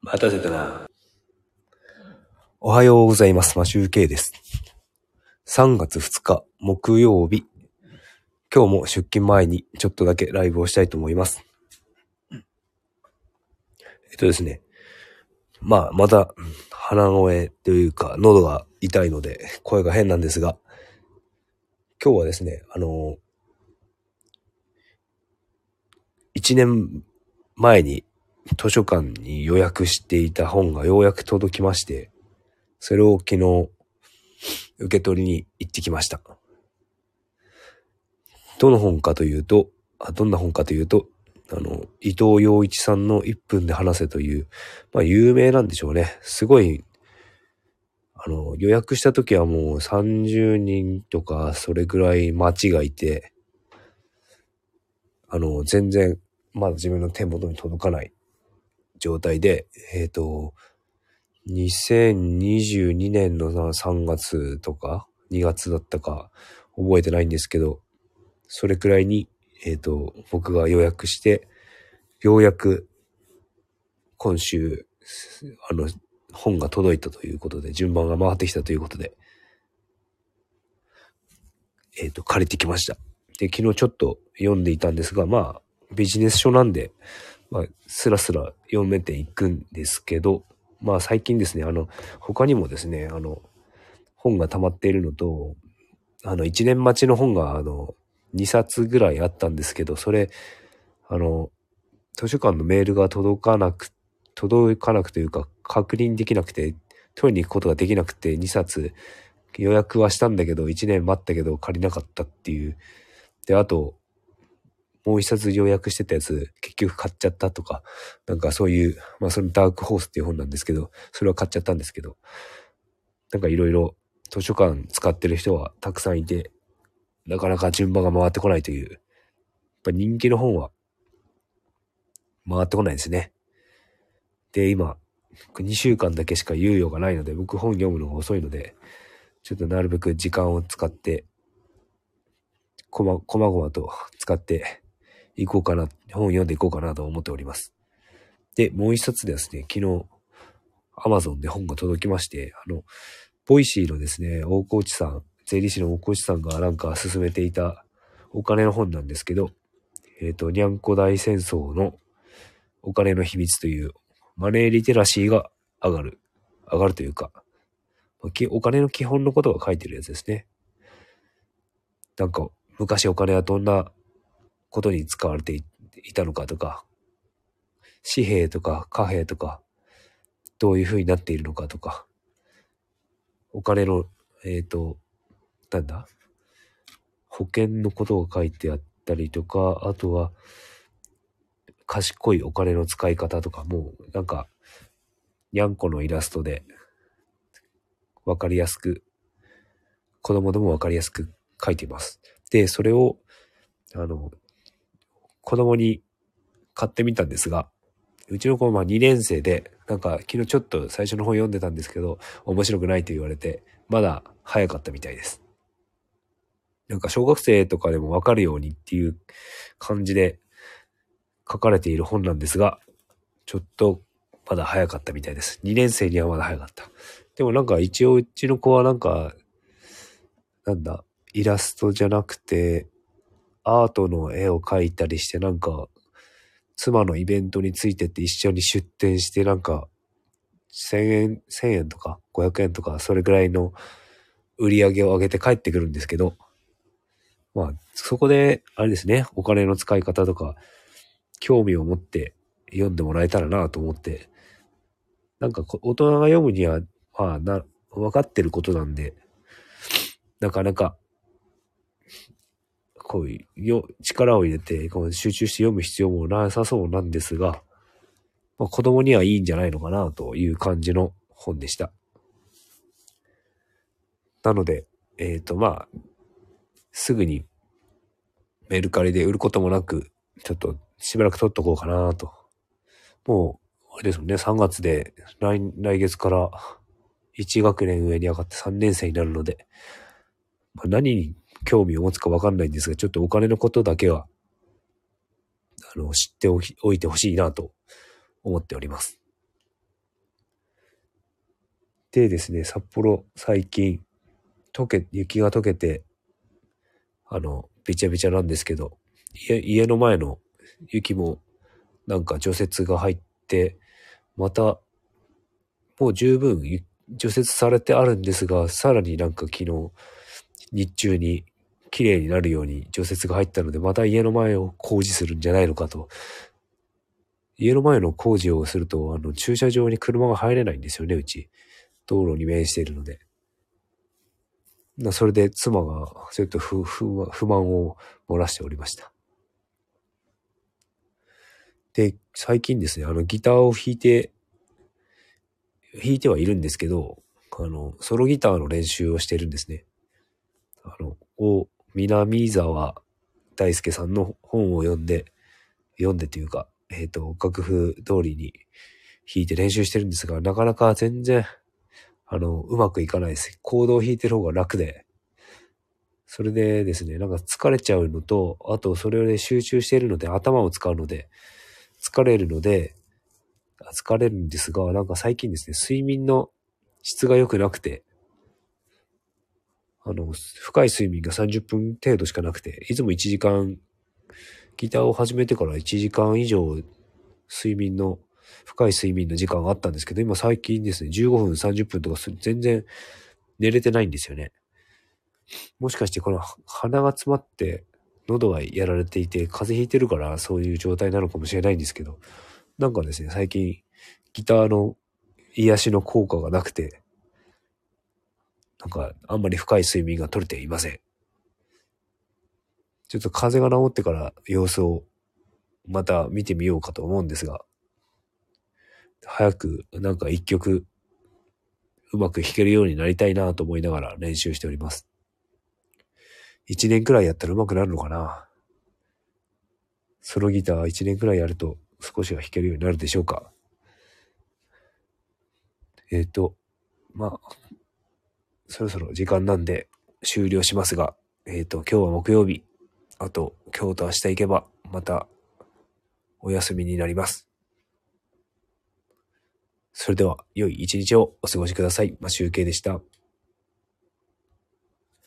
待たせたな。おはようございます。マシューケイです。3月2日木曜日。今日も出勤前にちょっとだけライブをしたいと思います。えっとですね。まあ、また鼻声というか喉が痛いので声が変なんですが、今日はですね、あの、1年前に図書館に予約していた本がようやく届きまして、それを昨日受け取りに行ってきました。どの本かというと、あどんな本かというと、あの、伊藤洋一さんの1分で話せという、まあ有名なんでしょうね。すごい、あの、予約した時はもう30人とかそれぐらい待ちがいて、あの、全然まだ自分の手元に届かない状態で、えっ、と、2022年の3月とか2月だったか覚えてないんですけど、それくらいに、えっ、と、僕が予約して、ようやく今週、あの、本が届いたということで、順番が回ってきたということで、えっ、と、借りてきました。で、昨日ちょっと読んでいたんですが、まあ、ビジネス書なんで、まあ、スラスラ読めていくんですけど、まあ最近ですね、あの、他にもですね、あの、本が溜まっているのと、あの、1年待ちの本が、あの、2冊ぐらいあったんですけど、それ、あの、図書館のメールが届かなく、届かなくというか、確認できなくて、取りに行くことができなくて、2冊予約はしたんだけど、1年待ったけど借りなかったっていう。で、あと、もう一冊予約してたやつ、結局買っちゃったとか、なんかそういう、まあそのダークホースっていう本なんですけど、それは買っちゃったんですけど、なんかいろいろ図書館使ってる人はたくさんいて、なかなか順番が回ってこないという、やっぱ人気の本は回ってこないですね。で、今、2週間だけしか猶予がないので、僕本読むのが遅いので、ちょっとなるべく時間を使って、こま、こまごまと使っていこうかな、本読んでいこうかなと思っております。で、もう一冊ですね、昨日、アマゾンで本が届きまして、あの、ボイシーのですね、大河内さん、税理士の大河内さんがなんか勧めていたお金の本なんですけど、えっ、と、にゃんこ大戦争のお金の秘密という、マネーリテラシーが上がる、上がるというか、お金の基本のことが書いてるやつですね。なんか、昔お金はどんなことに使われていたのかとか、紙幣とか貨幣とか、どういう風になっているのかとか、お金の、えっ、と、なんだ保険のことが書いてあったりとか、あとは、賢いお金の使い方とか、もうなんか、にゃんこのイラストで、わかりやすく、子供でもわかりやすく書いています。で、それを、あの、子供に買ってみたんですが、うちの子は2年生で、なんか昨日ちょっと最初の本読んでたんですけど、面白くないと言われて、まだ早かったみたいです。なんか小学生とかでもわかるようにっていう感じで書かれている本なんですが、ちょっとまだ早かったみたいです。2年生にはまだ早かった。でもなんか一応うちの子はなんか、なんだ、イラストじゃなくて、アートの絵を描いたりして、なんか、妻のイベントについてって一緒に出店して、なんか、1000円、1000円とか500円とか、それぐらいの売り上げを上げて帰ってくるんですけど、まあ、そこで、あれですね、お金の使い方とか、興味を持って読んでもらえたらなと思って、なんか大人が読むには、まあ、な、分かってることなんで、なかなか、こういう、よ、力を入れて、こう集中して読む必要もなさそうなんですが、まあ、子供にはいいんじゃないのかなという感じの本でした。なので、えっ、と、まあ、すぐにメルカリで売ることもなく、ちょっとしばらく取っとこうかなと。もう、あれですもんね、3月で来、来月から1学年上に上がって3年生になるので、まあ、何に興味を持つかわかんないんですが、ちょっとお金のことだけは、あの、知っておいてほしいなと思っております。でですね、札幌最近、溶け、雪が溶けて、あの、べちゃべちゃなんですけど、家、家の前の雪もなんか除雪が入って、また、もう十分除雪されてあるんですが、さらになんか昨日、日中に綺麗になるように除雪が入ったので、また家の前を工事するんじゃないのかと。家の前の工事をすると、あの、駐車場に車が入れないんですよね、うち。道路に面しているので。それで妻が、ちょっと不不満を漏らしておりました。で、最近ですね、あの、ギターを弾いて、弾いてはいるんですけど、あの、ソロギターの練習をしてるんですね。あの、お、南沢大輔さんの本を読んで、読んでというか、えっ、ー、と、楽譜通りに弾いて練習してるんですが、なかなか全然、あの、うまくいかないです。コードを弾いてる方が楽で、それでですね、なんか疲れちゃうのと、あとそれで集中しているので頭を使うので、疲れるので、疲れるんですが、なんか最近ですね、睡眠の質が良くなくて、あの、深い睡眠が30分程度しかなくて、いつも1時間、ギターを始めてから1時間以上、睡眠の、深い睡眠の時間があったんですけど、今最近ですね、15分、30分とか全然寝れてないんですよね。もしかしてこの鼻が詰まって喉がやられていて風邪ひいてるからそういう状態なのかもしれないんですけど、なんかですね、最近ギターの癒しの効果がなくて、なんかあんまり深い睡眠が取れていません。ちょっと風邪が治ってから様子をまた見てみようかと思うんですが、早くなんか一曲うまく弾けるようになりたいなと思いながら練習しております。一年くらいやったら上手くなるのかなソロギター一年くらいやると少しは弾けるようになるでしょうかえっ、ー、と、まあ、そろそろ時間なんで終了しますが、えっ、ー、と、今日は木曜日。あと、今日と明日行けば、また、お休みになります。それでは、良い一日をお過ごしください。まあ、集計でした。